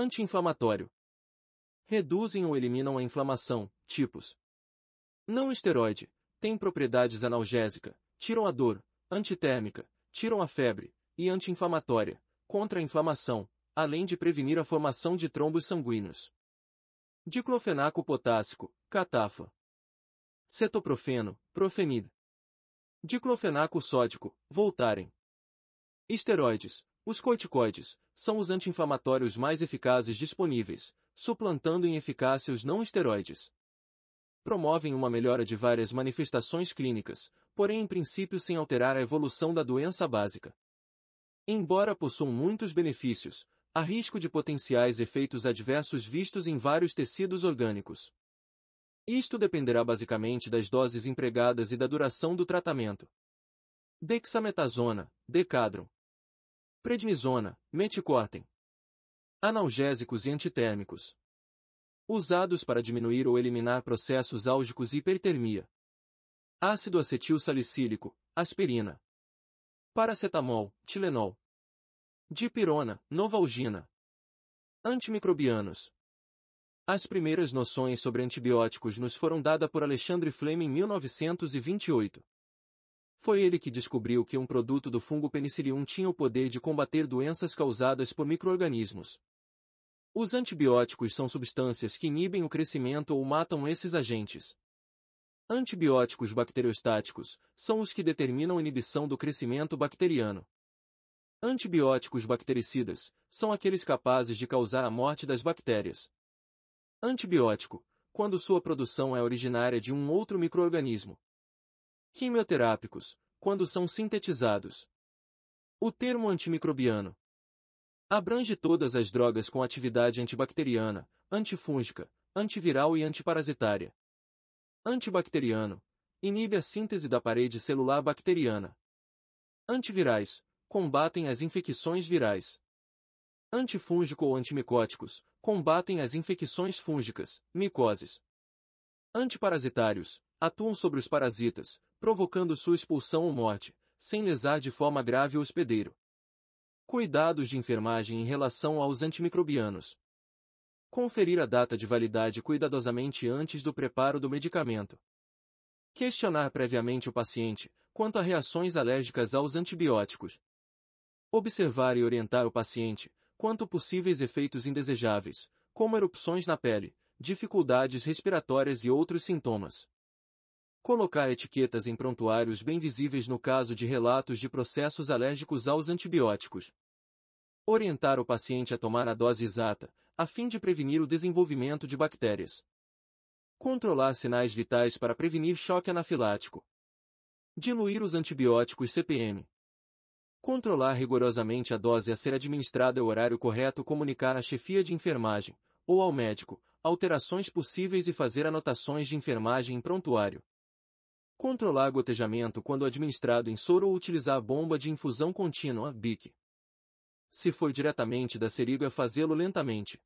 Anti-inflamatório. Reduzem ou eliminam a inflamação, tipos. Não esteroide, tem propriedades analgésica, tiram a dor, antitérmica, tiram a febre, e anti-inflamatória, contra a inflamação, além de prevenir a formação de trombos sanguíneos. Diclofenaco potássico, catafa. Cetoprofeno, profenid. Diclofenaco sódico, voltarem. Esteroides, os corticoides, são os anti-inflamatórios mais eficazes disponíveis, suplantando em eficácia os não esteroides. Promovem uma melhora de várias manifestações clínicas, porém em princípio sem alterar a evolução da doença básica. Embora possuam muitos benefícios, há risco de potenciais efeitos adversos vistos em vários tecidos orgânicos. Isto dependerá basicamente das doses empregadas e da duração do tratamento. Dexametasona, Decadron. Prednisona, Meticorten. Analgésicos e antitérmicos. Usados para diminuir ou eliminar processos álgicos e hipertermia. Ácido acetil salicílico, aspirina. Paracetamol, Tilenol. Dipirona, Novalgina. Antimicrobianos. As primeiras noções sobre antibióticos nos foram dadas por Alexandre Fleming em 1928. Foi ele que descobriu que um produto do fungo penicillium tinha o poder de combater doenças causadas por microorganismos. Os antibióticos são substâncias que inibem o crescimento ou matam esses agentes. Antibióticos bacteriostáticos são os que determinam a inibição do crescimento bacteriano. Antibióticos bactericidas são aqueles capazes de causar a morte das bactérias. Antibiótico, quando sua produção é originária de um outro microorganismo. Quimioterápicos, quando são sintetizados. O termo antimicrobiano abrange todas as drogas com atividade antibacteriana, antifúngica, antiviral e antiparasitária. Antibacteriano inibe a síntese da parede celular bacteriana. Antivirais combatem as infecções virais. Antifúngico ou antimicóticos combatem as infecções fúngicas, micoses. Antiparasitários, atuam sobre os parasitas, provocando sua expulsão ou morte, sem lesar de forma grave o hospedeiro. Cuidados de enfermagem em relação aos antimicrobianos. Conferir a data de validade cuidadosamente antes do preparo do medicamento. Questionar previamente o paciente quanto a reações alérgicas aos antibióticos. Observar e orientar o paciente quanto possíveis efeitos indesejáveis, como erupções na pele, dificuldades respiratórias e outros sintomas. Colocar etiquetas em prontuários bem visíveis no caso de relatos de processos alérgicos aos antibióticos. Orientar o paciente a tomar a dose exata, a fim de prevenir o desenvolvimento de bactérias. Controlar sinais vitais para prevenir choque anafilático. Diluir os antibióticos CPM. Controlar rigorosamente a dose a ser administrada e o horário correto comunicar à chefia de enfermagem, ou ao médico, alterações possíveis e fazer anotações de enfermagem em prontuário. Controlar gotejamento quando administrado em soro ou utilizar bomba de infusão contínua, BIC. Se for diretamente da seringa fazê-lo lentamente.